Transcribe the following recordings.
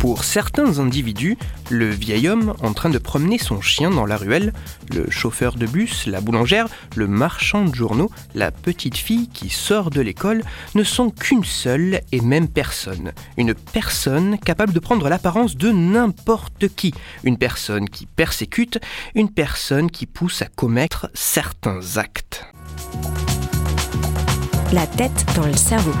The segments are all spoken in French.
Pour certains individus, le vieil homme en train de promener son chien dans la ruelle, le chauffeur de bus, la boulangère, le marchand de journaux, la petite fille qui sort de l'école ne sont qu'une seule et même personne. Une personne capable de prendre l'apparence de n'importe qui. Une personne qui persécute, une personne qui pousse à commettre certains actes. La tête dans le cerveau.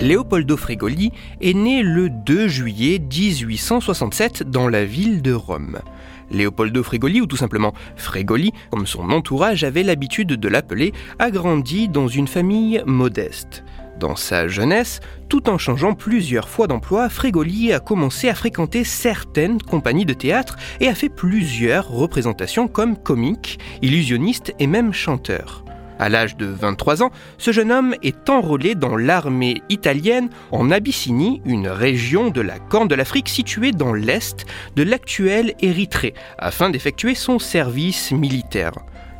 Leopoldo Fregoli est né le 2 juillet 1867 dans la ville de Rome. Leopoldo Fregoli, ou tout simplement Fregoli, comme son entourage avait l'habitude de l'appeler, a grandi dans une famille modeste. Dans sa jeunesse, tout en changeant plusieurs fois d'emploi, Fregoli a commencé à fréquenter certaines compagnies de théâtre et a fait plusieurs représentations comme comique, illusionniste et même chanteur. À l'âge de 23 ans, ce jeune homme est enrôlé dans l'armée italienne en Abyssinie, une région de la Corne de l'Afrique située dans l'est de l'actuelle Érythrée, afin d'effectuer son service militaire.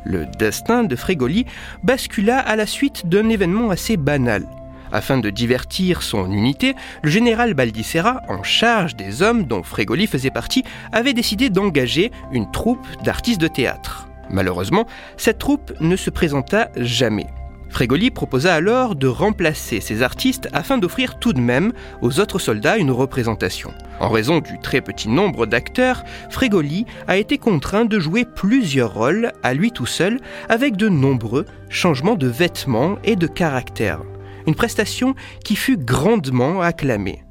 Le destin de Frégoli bascula à la suite d'un événement assez banal. Afin de divertir son unité, le général Baldissera, en charge des hommes dont Frégoli faisait partie, avait décidé d'engager une troupe d'artistes de théâtre. Malheureusement, cette troupe ne se présenta jamais. Frégoli proposa alors de remplacer ces artistes afin d'offrir tout de même aux autres soldats une représentation. En raison du très petit nombre d'acteurs, Frégoli a été contraint de jouer plusieurs rôles à lui tout seul avec de nombreux changements de vêtements et de caractère. Une prestation qui fut grandement acclamée.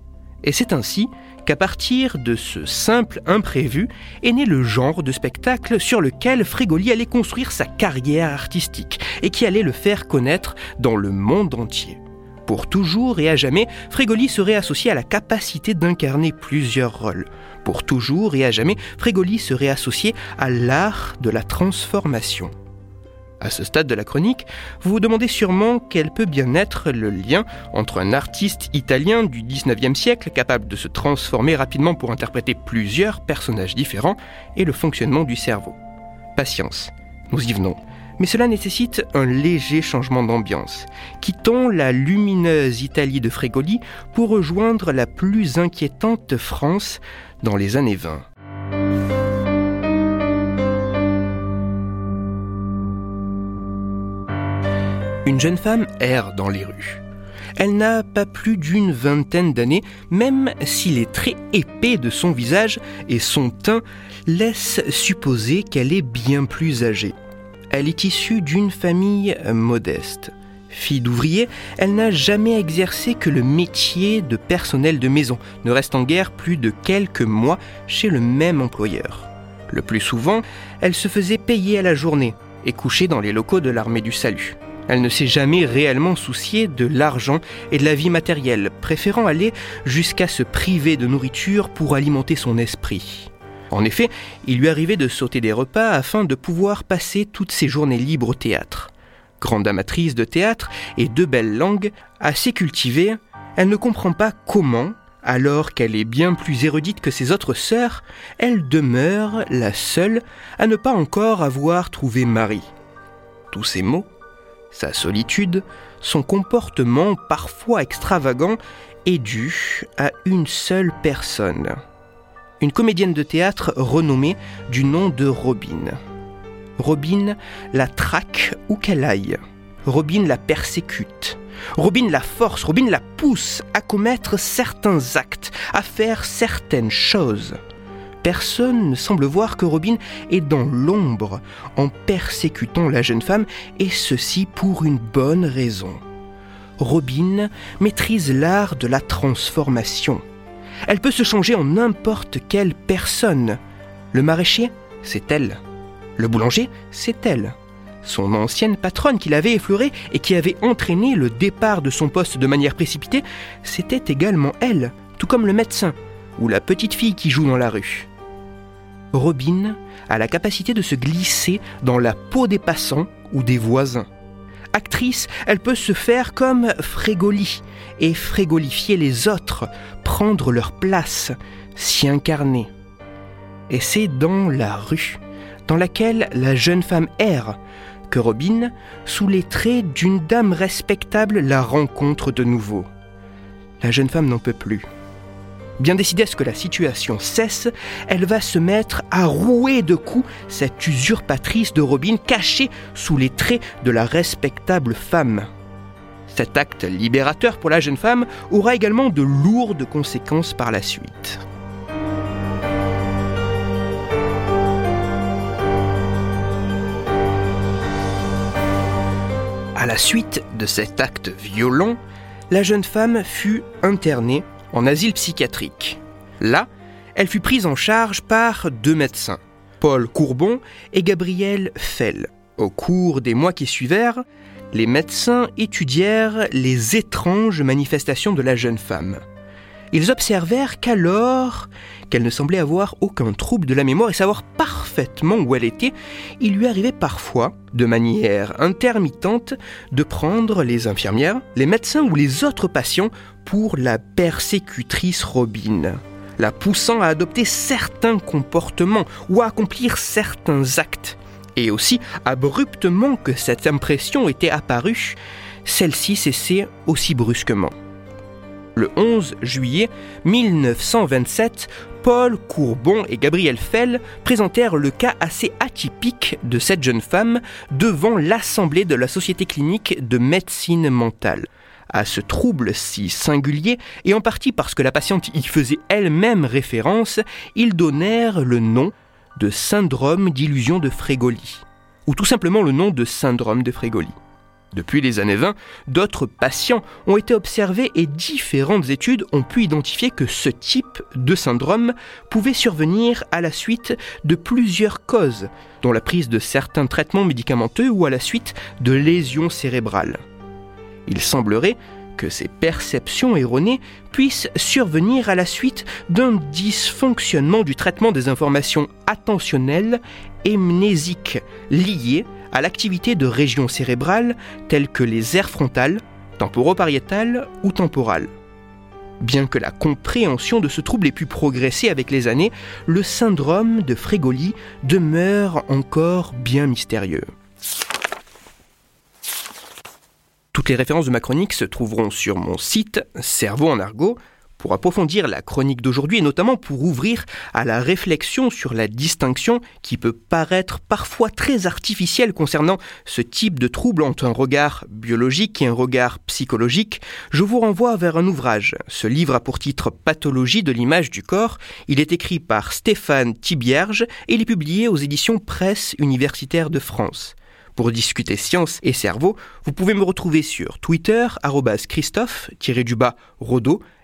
Et c'est ainsi qu'à partir de ce simple imprévu est né le genre de spectacle sur lequel Frégoli allait construire sa carrière artistique et qui allait le faire connaître dans le monde entier. Pour toujours et à jamais, Frégoli serait associé à la capacité d'incarner plusieurs rôles. Pour toujours et à jamais, Frégoli serait associé à l'art de la transformation. À ce stade de la chronique, vous vous demandez sûrement quel peut bien être le lien entre un artiste italien du 19e siècle capable de se transformer rapidement pour interpréter plusieurs personnages différents et le fonctionnement du cerveau. Patience, nous y venons. Mais cela nécessite un léger changement d'ambiance. Quittons la lumineuse Italie de Frégoli pour rejoindre la plus inquiétante France dans les années 20. Une jeune femme erre dans les rues. Elle n'a pas plus d'une vingtaine d'années, même si les traits épais de son visage et son teint laissent supposer qu'elle est bien plus âgée. Elle est issue d'une famille modeste. Fille d'ouvrier, elle n'a jamais exercé que le métier de personnel de maison, ne restant guère plus de quelques mois chez le même employeur. Le plus souvent, elle se faisait payer à la journée et couchait dans les locaux de l'armée du salut. Elle ne s'est jamais réellement souciée de l'argent et de la vie matérielle, préférant aller jusqu'à se priver de nourriture pour alimenter son esprit. En effet, il lui arrivait de sauter des repas afin de pouvoir passer toutes ses journées libres au théâtre. Grande amatrice de théâtre et de belles langues, assez cultivée, elle ne comprend pas comment, alors qu'elle est bien plus érudite que ses autres sœurs, elle demeure la seule à ne pas encore avoir trouvé mari. Tous ces mots sa solitude, son comportement parfois extravagant est dû à une seule personne. Une comédienne de théâtre renommée du nom de Robin. Robin la traque où qu'elle aille. Robin la persécute. Robin la force, Robin la pousse à commettre certains actes, à faire certaines choses personne ne semble voir que Robin est dans l'ombre en persécutant la jeune femme, et ceci pour une bonne raison. Robin maîtrise l'art de la transformation. Elle peut se changer en n'importe quelle personne. Le maraîcher, c'est elle. Le boulanger, c'est elle. Son ancienne patronne qui l'avait effleuré et qui avait entraîné le départ de son poste de manière précipitée, c'était également elle tout comme le médecin ou la petite fille qui joue dans la rue. Robin a la capacité de se glisser dans la peau des passants ou des voisins. Actrice, elle peut se faire comme Frégoli et frégolifier les autres, prendre leur place, s'y incarner. Et c'est dans la rue, dans laquelle la jeune femme erre, que Robin, sous les traits d'une dame respectable, la rencontre de nouveau. La jeune femme n'en peut plus. Bien décidée à ce que la situation cesse, elle va se mettre à rouer de coups cette usurpatrice de Robin cachée sous les traits de la respectable femme. Cet acte libérateur pour la jeune femme aura également de lourdes conséquences par la suite. À la suite de cet acte violent, la jeune femme fut internée en asile psychiatrique. Là, elle fut prise en charge par deux médecins, Paul Courbon et Gabriel Fell. Au cours des mois qui suivèrent, les médecins étudièrent les étranges manifestations de la jeune femme. Ils observèrent qu'alors qu'elle ne semblait avoir aucun trouble de la mémoire et savoir parfaitement où elle était, il lui arrivait parfois, de manière intermittente, de prendre les infirmières, les médecins ou les autres patients pour la persécutrice Robin, la poussant à adopter certains comportements ou à accomplir certains actes. Et aussi, abruptement que cette impression était apparue, celle-ci cessait aussi brusquement. Le 11 juillet 1927, Paul Courbon et Gabriel Fell présentèrent le cas assez atypique de cette jeune femme devant l'Assemblée de la Société clinique de médecine mentale. À ce trouble si singulier, et en partie parce que la patiente y faisait elle-même référence, ils donnèrent le nom de syndrome d'illusion de Frégoli, ou tout simplement le nom de syndrome de Frégoli. Depuis les années 20, d'autres patients ont été observés et différentes études ont pu identifier que ce type de syndrome pouvait survenir à la suite de plusieurs causes, dont la prise de certains traitements médicamenteux ou à la suite de lésions cérébrales. Il semblerait que ces perceptions erronées puissent survenir à la suite d'un dysfonctionnement du traitement des informations attentionnelles et mnésiques liées à l'activité de régions cérébrales telles que les aires frontales, temporopariétales ou temporales. Bien que la compréhension de ce trouble ait pu progresser avec les années, le syndrome de Frégoli demeure encore bien mystérieux. Toutes les références de ma chronique se trouveront sur mon site Cerveau en argot pour approfondir la chronique d'aujourd'hui et notamment pour ouvrir à la réflexion sur la distinction qui peut paraître parfois très artificielle concernant ce type de trouble entre un regard biologique et un regard psychologique, je vous renvoie vers un ouvrage. Ce livre a pour titre Pathologie de l'image du corps. Il est écrit par Stéphane Thibierge et il est publié aux éditions Presse universitaire de France. Pour discuter science et cerveau, vous pouvez me retrouver sur Twitter, Christophe-Rodo,